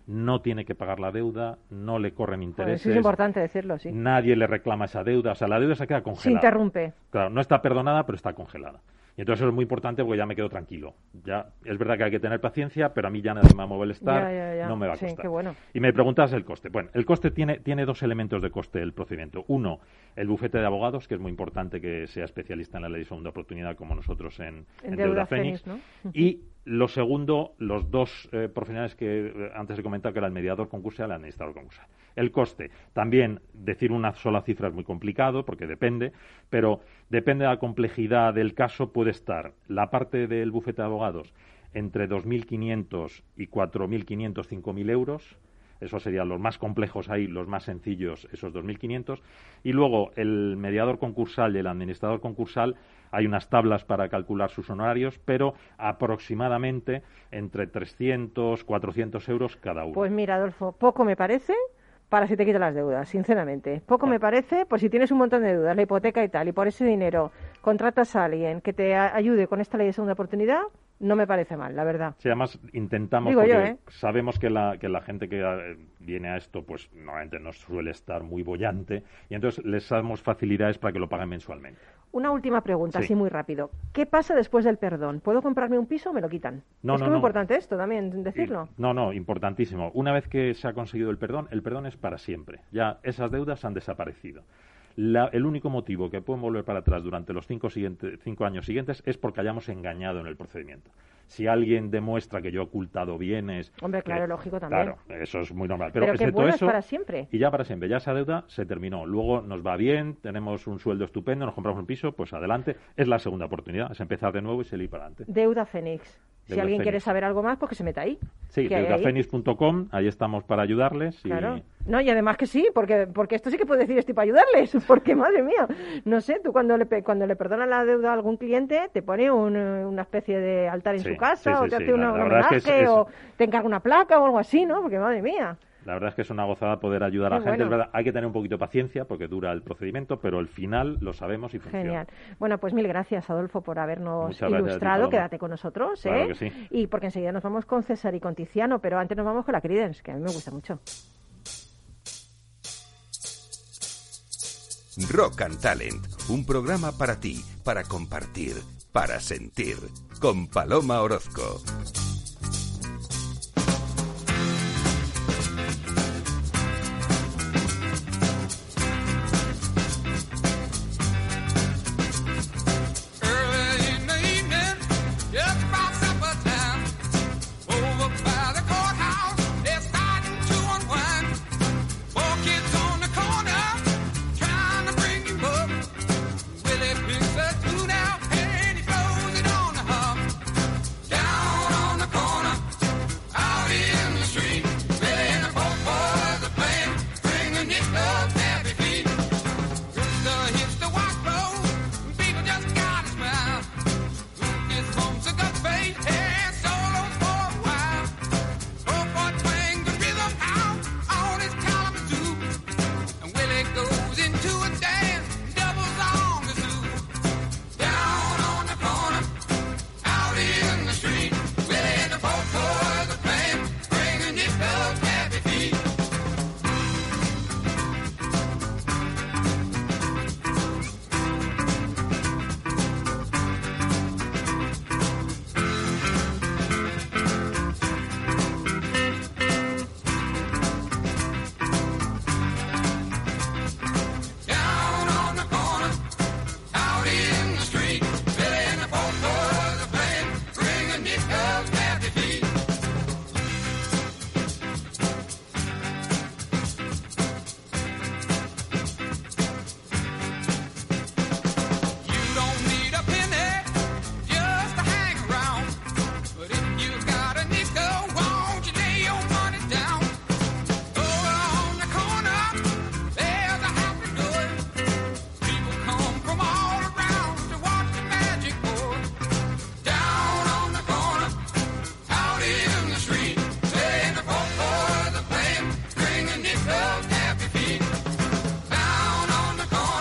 no tiene que pagar la deuda, no le corren intereses, eso es importante decirlo, sí. nadie le reclama esa deuda, o sea, la deuda se queda Se congelada. interrumpe. Claro, no está perdonada, pero está congelada. Y entonces eso es muy importante porque ya me quedo tranquilo. Ya es verdad que hay que tener paciencia, pero a mí ya nadie me va a molestar, no me va a Sí, costar. qué bueno. Y me preguntas el coste. Bueno, el coste tiene, tiene dos elementos de coste el procedimiento. Uno, el bufete de abogados, que es muy importante que sea especialista en la ley de segunda oportunidad como nosotros en, En en Deuda Fénix. Y lo segundo, los dos eh, profesionales que eh, antes he comentado, que era el mediador concursal y el administrador concursal. El coste, también decir una sola cifra es muy complicado porque depende, pero depende de la complejidad del caso, puede estar la parte del bufete de abogados entre 2.500 y 4.500, 5.000 euros. Esos serían los más complejos ahí, los más sencillos, esos 2.500. Y luego el mediador concursal y el administrador concursal, hay unas tablas para calcular sus honorarios, pero aproximadamente entre 300, 400 euros cada uno. Pues mira, Adolfo, poco me parece para si te quitan las deudas, sinceramente. Poco me parece, por si tienes un montón de deudas, la hipoteca y tal, y por ese dinero contratas a alguien que te ayude con esta ley de segunda oportunidad, no me parece mal, la verdad. Sí, además intentamos, Digo porque yo, ¿eh? sabemos que la, que la gente que eh, viene a esto, pues normalmente no suele estar muy bollante, y entonces les damos facilidades para que lo paguen mensualmente. Una última pregunta, Sí. así muy rápido. ¿Qué pasa después del perdón? ¿Puedo comprarme un piso o me lo quitan? No, es no, muy no. importante esto también, decirlo. No, no, importantísimo. Una vez que se ha conseguido el perdón, el perdón es para siempre. Ya esas deudas han desaparecido. La- el único motivo que pueden volver para atrás durante los cinco, siguiente- cinco años siguientes es porque hayamos engañado en el procedimiento. Si alguien demuestra que yo he ocultado bienes... Hombre, claro, eh, lógico también. Claro, eso es muy normal. Pero, Pero excepto eso, para siempre. Y ya para siempre. Ya esa deuda se terminó. Luego nos va bien, tenemos un sueldo estupendo, nos compramos un piso, pues adelante. Es la segunda oportunidad. Es empezar de nuevo y seguir para adelante. Deuda Fénix. Si alguien quiere saber algo más, pues que se meta ahí. Sí, hay ahí. deudafenis.com, ahí estamos para ayudarles. Y... Claro. No, y además que sí, porque, porque esto sí que puede decir estoy para ayudarles, porque madre mía, no sé, tú cuando le, cuando le perdonas la deuda a algún cliente, te pone un, eh, una especie de altar en Sí, su casa, sí, o te hace una- un es que homenaje, es- es- o te encarga una placa o algo así, ¿no? Porque madre mía. La verdad es que es una gozada poder ayudar a la gente. bueno. Es verdad, hay que tener un poquito de paciencia porque dura el procedimiento, pero al final lo sabemos y funciona. Genial. Bueno, pues mil gracias, Adolfo, por habernos Muchas ti, ilustrado. Quédate con nosotros, ¿eh? Claro que sí. Y porque enseguida nos vamos con César y con Tiziano, pero antes nos vamos con la Credence, que a mí me gusta mucho. Rock and Talent, un programa para ti, para compartir, para sentir, con Paloma Orozco.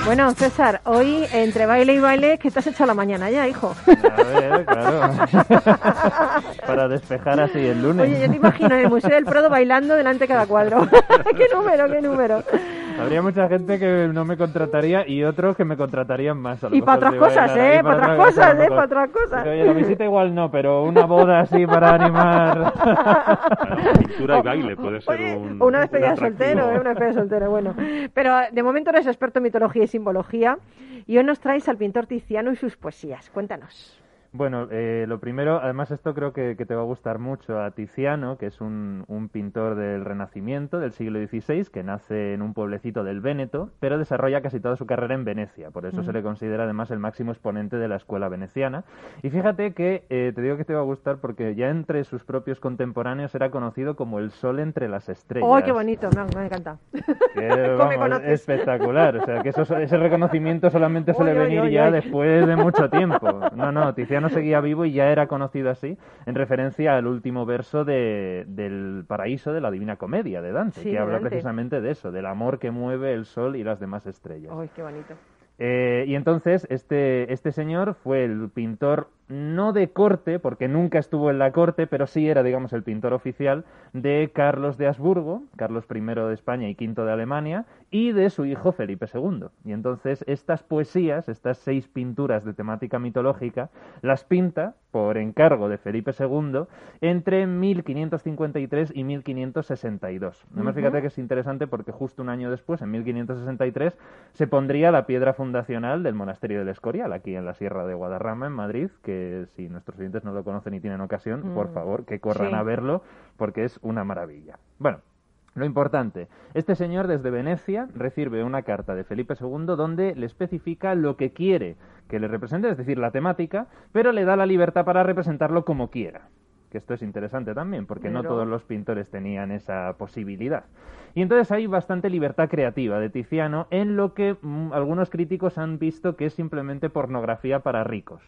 Bueno, César, hoy entre baile y baile, ¿qué te has hecho a la mañana ya, hijo? A ver, claro. Para despejar así el lunes. Oye, yo te imagino en el Museo del Prado bailando delante de cada cuadro. ¿Qué número, qué número? Habría mucha gente que no me contrataría y otros que me contratarían más. a lo Y para otras cosas, ¿eh? Para otras otra cosa, cosas, ¿eh? Para otras cosas. Oye, la visita igual no, pero una boda así para animar. Pintura y baile puede ser Oye, un. o una despedida un de soltero. ¿eh? Una despedida de soltero, bueno. Pero de momento eres experto en mitología y simbología y hoy nos traes al pintor Tiziano y sus poesías. Cuéntanos. Bueno, eh, lo primero, además esto creo que, que te va a gustar mucho a Tiziano, que es un, un pintor del Renacimiento del siglo XVI, que nace en un pueblecito del Véneto, pero desarrolla casi toda su carrera en Venecia. Por eso Mm. se le considera además el máximo exponente de la escuela veneciana. Y fíjate que eh, te digo que te va a gustar porque ya entre sus propios contemporáneos era conocido como el sol entre las estrellas. ¡Oh, qué bonito! Me, me encanta. Que, ¿Cómo me vamos, espectacular. O sea, que eso, ese reconocimiento solamente suele Oy, venir oy, ya después de mucho tiempo. No, no, Tiziano seguía vivo y ya era conocido así en referencia al último verso de, del Paraíso de la Divina Comedia de Dante, Sí, que habla Dante. precisamente de eso, del amor que mueve el sol y las demás estrellas. ¡Ay, qué bonito! Eh, y entonces este, este señor fue el pintor no de corte, porque nunca estuvo en la corte, pero sí era, digamos, el pintor oficial de Carlos de Habsburgo, Carlos I de España y V de Alemania, y de su hijo Felipe II. Y entonces estas poesías, estas seis pinturas de temática mitológica, las pinta por encargo de Felipe II entre 1553 y 1562. Además, Ujú. fíjate que es interesante porque justo un año después, en 1563, se pondría la piedra fundacional del monasterio del Escorial, aquí en la Sierra de Guadarrama, en Madrid, que si nuestros oyentes no lo conocen y tienen ocasión, Mm. por favor, que corran Sí. a verlo, porque es una maravilla. Bueno, lo importante, este señor desde Venecia recibe una carta de Felipe II donde le especifica lo que quiere que le represente, es decir, la temática, pero le da la libertad para representarlo como quiera. Que esto es interesante también, porque no todos los pintores tenían esa posibilidad. Y entonces hay bastante libertad creativa de Tiziano en lo que mm, algunos críticos han visto que es simplemente pornografía para ricos.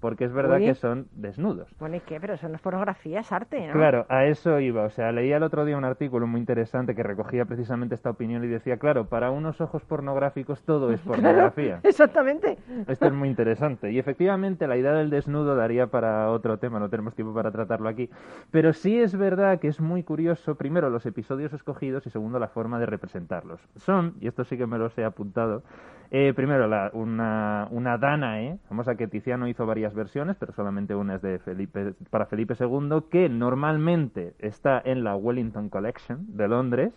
Porque es verdad que son desnudos. Bueno, ¿y qué? Pero eso no es pornografía, es arte, ¿no? Claro, a eso iba. O sea, leía el otro día un artículo muy interesante que recogía precisamente esta opinión y decía, claro, para unos ojos pornográficos todo es pornografía. Exactamente. Esto es muy interesante. Y efectivamente la idea del desnudo daría para otro tema, no tenemos tiempo para tratarlo aquí. Pero sí es verdad que es muy curioso, primero, los episodios escogidos y segundo, la forma de representarlos. Son, y esto sí que me los he apuntado, eh, primero la- una, una Danae, famosa que Tiziano hizo varias versiones, pero solamente una es de Felipe, para Felipe II, que normalmente está en la Wellington Collection de Londres.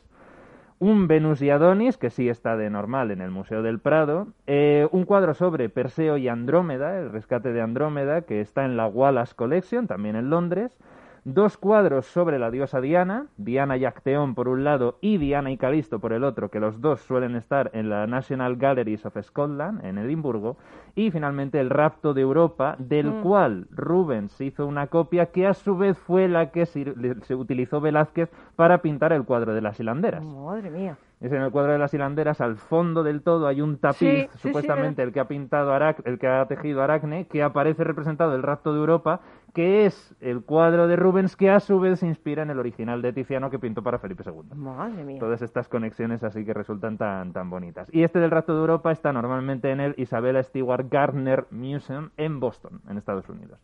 Un Venus y Adonis, que sí está de normal en el Museo del Prado, eh, un cuadro sobre Perseo y Andrómeda, el rescate de Andrómeda, que está en la Wallace Collection, también en Londres, dos cuadros sobre la diosa Diana, Diana y Acteón por un lado y Diana y Calisto por el otro, que los dos suelen estar en la National Galleries of Scotland, en Edimburgo, y finalmente el rapto de Europa, del Mm. cual Rubens hizo una copia que a su vez fue la que le- se utilizó Velázquez para pintar el cuadro de las hilanderas. Madre mía. Es en el cuadro de las hilanderas, al fondo del todo hay un tapiz, Sí, sí, sí, supuestamente el que ha pintado Arac- el que ha tejido Aracne, que aparece representado el rapto de Europa, que es el cuadro de Rubens que a su vez se inspira en el original de Tiziano que pintó para Felipe II. Madre mía. Todas estas conexiones así que resultan tan, tan bonitas. Y este del rapto de Europa está normalmente en el Isabella Stewart Gardner Museum en Boston, en Estados Unidos.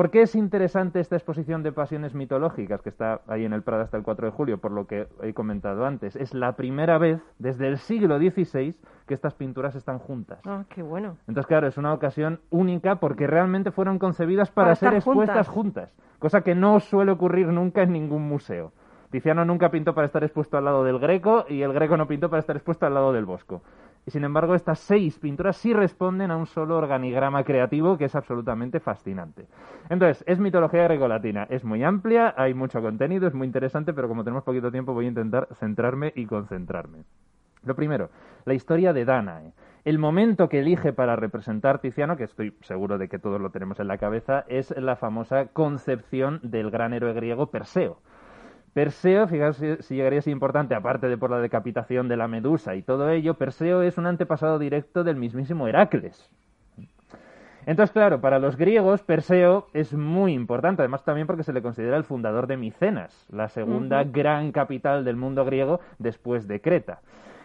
¿Por qué es interesante esta exposición de pasiones mitológicas que está ahí en el Prado hasta el 4 de julio? Por lo que he comentado antes. Es la primera vez desde el siglo XVI que estas pinturas están juntas. Ah, qué bueno. Entonces, claro, es una ocasión única porque realmente fueron concebidas para, Para ser expuestas juntas. juntas, cosa que no suele ocurrir nunca en ningún museo. Tiziano nunca pintó para estar expuesto al lado del Greco y el Greco no pintó para estar expuesto al lado del Bosco. Y sin embargo, estas seis pinturas sí responden a un solo organigrama creativo que es absolutamente fascinante. Entonces, es mitología grecolatina, es muy amplia, hay mucho contenido, es muy interesante, pero como tenemos poquito tiempo voy a intentar centrarme y concentrarme. Lo primero, la historia de Danae. El momento que elige para representar Tiziano, que estoy seguro de que todos lo tenemos en la cabeza, es la famosa concepción del gran héroe griego Perseo. Perseo, fijaos si, si llegaría a ser importante, aparte de por la decapitación de la medusa y todo ello, Perseo es un antepasado directo del mismísimo Heracles. Entonces, claro, para los griegos, Perseo es muy importante, además también porque se le considera el fundador de Micenas, la segunda gran capital del mundo griego después de Creta.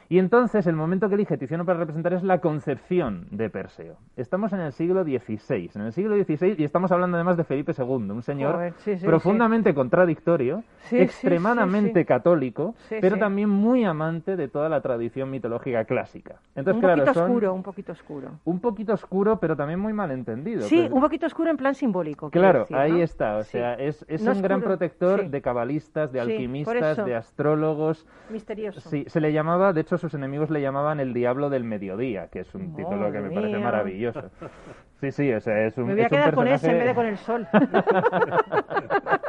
Y entonces el momento que elige Tiziano para representar es la concepción de Perseo. Estamos en el siglo XVI, en el siglo XVI y estamos hablando además de Felipe II, un señor Joder, sí, sí, profundamente contradictorio, Sí, extremadamente católico, pero también muy amante de toda la tradición mitológica clásica. Entonces, un claro, poquito son oscuro, un poquito oscuro. un poquito oscuro, pero también muy malentendido. Sí, Pues- un poquito oscuro en plan simbólico. Claro, decir, ahí ¿no? está. O sea, es, es No un gran protector de cabalistas, de alquimistas, de astrólogos. Misterioso. Sí, se le llamaba, de hecho sus enemigos le llamaban el diablo del mediodía, que es un título que me parece maravilloso. Sí, sí, o sea, es un Me voy a quedar con ese en vez de con el sol.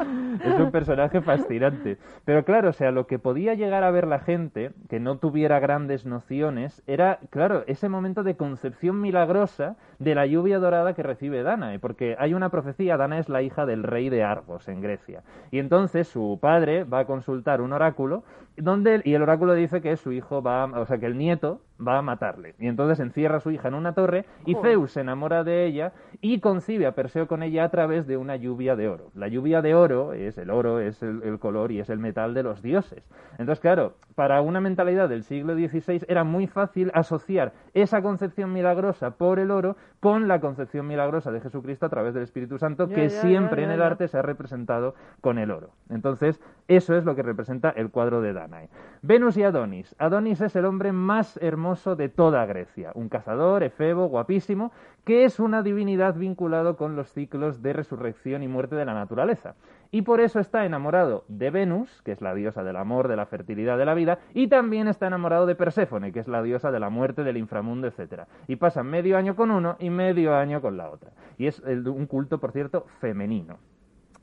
es un personaje fascinante. Pero claro, o sea, lo que podía llegar a ver la gente, que no tuviera grandes nociones, era, claro, ese momento de concepción milagrosa de la lluvia dorada que recibe Danae, porque hay una profecía, Danae es la hija del rey de Argos en Grecia. Y entonces su padre va a consultar un oráculo donde y el oráculo dice que su hijo va, o sea, que el nieto va a matarle. Y entonces encierra a su hija en una torre y Joder. Zeus se enamora de ella y concibe a Perseo con ella a través de una lluvia de oro. La lluvia de oro es el oro, es el, el color y es el metal de los dioses. Entonces, claro, para una mentalidad del siglo XVI era muy fácil asociar esa concepción milagrosa por el oro con la concepción milagrosa de Jesucristo a través del Espíritu Santo, Ya, que ya, siempre ya, en el arte se ha representado con el oro. Entonces, eso es lo que representa el cuadro de Danae. Venus y Adonis. Adonis es el hombre más hermoso de toda Grecia, un cazador, efebo, guapísimo, que es una divinidad vinculado con los ciclos de resurrección y muerte de la naturaleza. Y por eso está enamorado de Venus, que es la diosa del amor, de la fertilidad, de la vida, y también está enamorado de Perséfone, que es la diosa de la muerte, del inframundo, etc. Y pasan medio año con uno y medio año con la otra. Y es un culto, por cierto, femenino.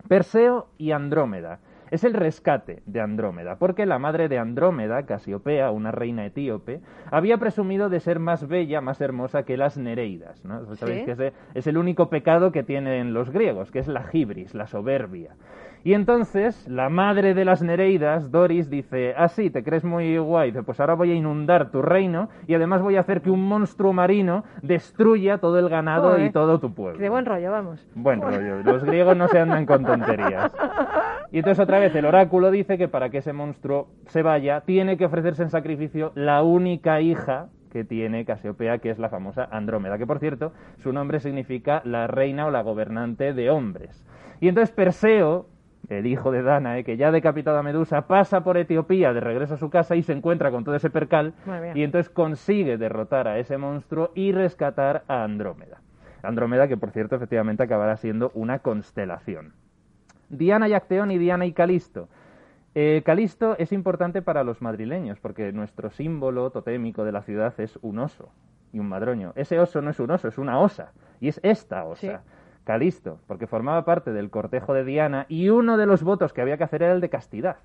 Perseo y Andrómeda. Es el rescate de Andrómeda, porque la madre de Andrómeda, Casiopea, una reina etíope, había presumido de ser más bella, más hermosa que las Nereidas. ¿no? Sabéis Sí. que ese es el único pecado que tienen los griegos, que es la hibris, la soberbia. Y entonces la madre de las Nereidas, Doris, dice, ah, sí, te crees muy guay, Dice, pues ahora voy a inundar tu reino y además voy a hacer que un monstruo marino destruya todo el ganado Joder. y todo tu pueblo. De buen rollo, vamos. Buen rollo. Los griegos no se andan con tonterías. Y entonces otra vez el oráculo dice que para que ese monstruo se vaya, tiene que ofrecerse en sacrificio la única hija que tiene Casiopea, que es la famosa Andrómeda, que por cierto, su nombre significa la reina o la gobernante de hombres. Y entonces Perseo, el hijo de Danae, que ya ha decapitado a Medusa, pasa por Etiopía de regreso a su casa y se encuentra con todo ese percal y entonces consigue derrotar a ese monstruo y rescatar a Andrómeda. Andrómeda, que por cierto, efectivamente acabará siendo una constelación. Diana y Acteón y Diana y Calisto. Eh, Calisto es importante para los madrileños porque nuestro símbolo totémico de la ciudad es un oso y un madroño. Ese oso no es un oso, es una osa y es esta osa. Calisto, porque formaba parte del cortejo de Diana y uno de los votos que había que hacer era el de castidad.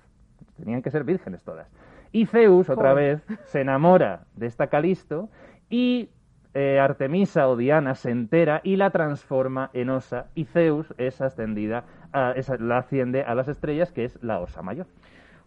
Tenían que ser vírgenes todas. Y Zeus, otra vez, se enamora de esta Calisto y eh, Artemisa o Diana se entera y la transforma en osa y Zeus es ascendida, a, esa- la asciende a las estrellas que es la osa mayor.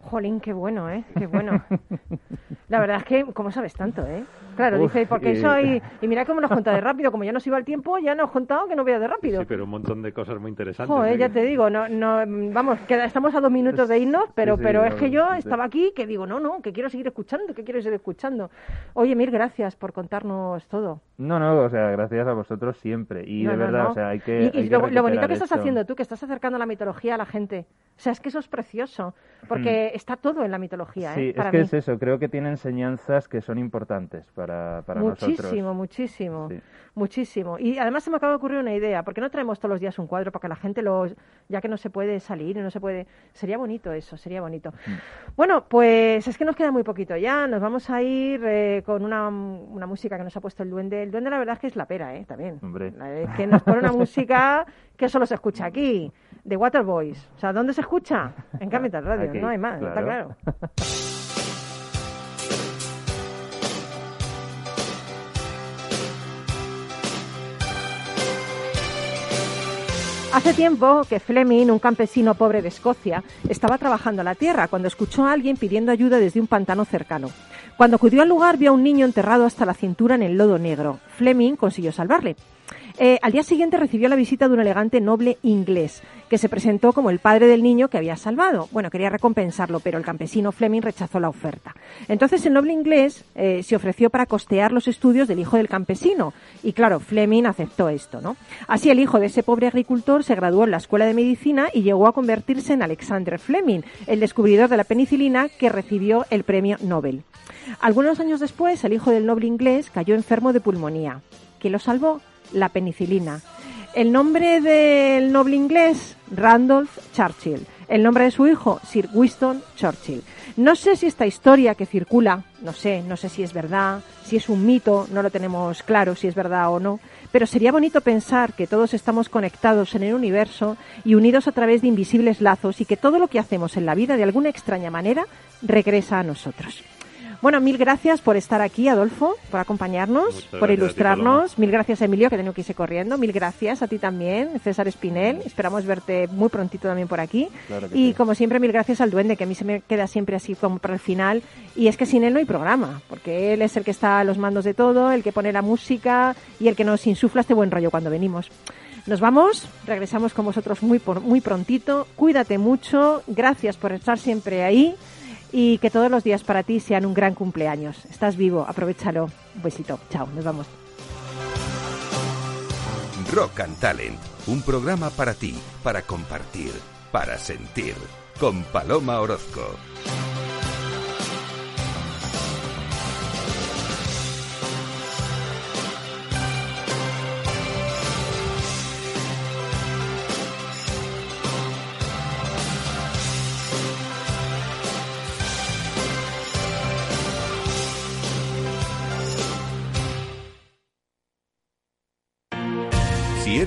Jolín, qué bueno, ¿eh? Qué bueno. La verdad es que, ¿cómo sabes tanto, eh? Claro, Uf, dice, porque y- soy... Y mira cómo nos cuenta de rápido, como ya nos iba el tiempo, ya nos has contado que no vea de rápido. Sí, pero un montón de cosas muy interesantes. Joder, ¿eh? ya te digo, no, no, vamos, queda, estamos a dos minutos de irnos, pero, sí, pero es que yo estaba aquí que digo, no, no, que quiero seguir escuchando, que quiero seguir escuchando. Oye, mil gracias por contarnos todo. No, no, o sea, gracias a vosotros siempre. Y No, de verdad, no. o sea, hay que. Y, y hay que lo, lo bonito que estás esto. haciendo tú, que estás acercando la mitología a la gente. O sea, es que eso es precioso, porque está todo en la mitología, ¿eh? Sí, Para es que mí. es eso, creo que tiene enseñanzas que son importantes para, para muchísimo, nosotros. muchísimo, Sí. muchísimo. Y además se me acaba de ocurrir una idea, ¿por qué no traemos todos los días un cuadro para que la gente lo, ya que no se puede salir y no se puede, sería bonito eso, sería bonito. Bueno, pues es que nos queda muy poquito ya, nos vamos a ir eh, con una, una música que nos ha puesto el duende. El duende la verdad es que es la pera, ¿eh? También. Hombre. La- es que nos pone una música que solo se escucha aquí, de Waterboys. O sea, ¿dónde se escucha? En Capital Radio, Aquí, no hay más, está claro. claro. Hace tiempo que Fleming, un campesino pobre de Escocia, estaba trabajando la tierra cuando escuchó a alguien pidiendo ayuda desde un pantano cercano. Cuando acudió al lugar vio a un niño enterrado hasta la cintura en el lodo negro. Fleming consiguió salvarle. Eh, al día siguiente recibió la visita de un elegante noble inglés, que se presentó como el padre del niño que había salvado. Bueno, quería recompensarlo, pero el campesino Fleming rechazó la oferta. Entonces el noble inglés eh, se ofreció para costear los estudios del hijo del campesino. Y claro, Fleming aceptó esto, ¿no? Así el hijo de ese pobre agricultor se graduó en la escuela de medicina y llegó a convertirse en Alexander Fleming, el descubridor de la penicilina que recibió el premio Nobel. Algunos años después, el hijo del noble inglés cayó enfermo de pulmonía. ¿Qué lo salvó? La penicilina. El nombre del noble inglés, Randolph Churchill. El nombre de su hijo, Sir Winston Churchill. No sé si esta historia que circula, no sé, no sé si es verdad, si es un mito, no lo tenemos claro si es verdad o no, pero sería bonito pensar que todos estamos conectados en el universo y unidos a través de invisibles lazos y que todo lo que hacemos en la vida de alguna extraña manera regresa a nosotros. Bueno, mil gracias por estar aquí, Adolfo, por acompañarnos, Muchas por a ti, ilustrarnos. Mil gracias, Emilio, que tengo que irse corriendo. Mil gracias a ti también, César Espinel. Esperamos verte muy prontito también por aquí. Claro y sí. como siempre, mil gracias al duende, que a mí se me queda siempre así como para el final. Y es que sin él no hay programa, porque él es el que está a los mandos de todo, el que pone la música y el que nos insufla este buen rollo cuando venimos. Nos vamos, regresamos con vosotros muy, por- muy prontito. Cuídate mucho, gracias por estar siempre ahí y que todos los días para ti sean un gran cumpleaños. Estás vivo, aprovechalo. Un besito, chao, nos vamos. Rock and Talent, un programa para ti, para compartir, para sentir, con Paloma Orozco.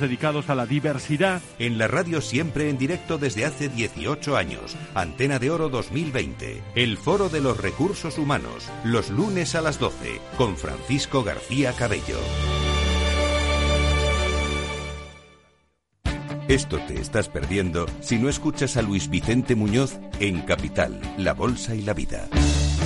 dedicados a la diversidad. En la radio siempre en directo desde hace 18 años. Antena de Oro 2020. El Foro de los Recursos Humanos. Los lunes a las 12. Con Francisco García Cabello. Esto te estás perdiendo si no escuchas a Luis Vicente Muñoz en Capital, La Bolsa y la Vida.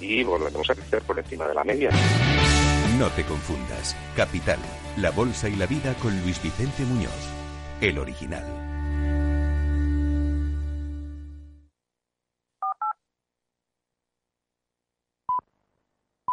y volveremos a crecer por encima de la media. No te confundas. Capital, La Bolsa y la Vida con Luis Vicente Muñoz. El original.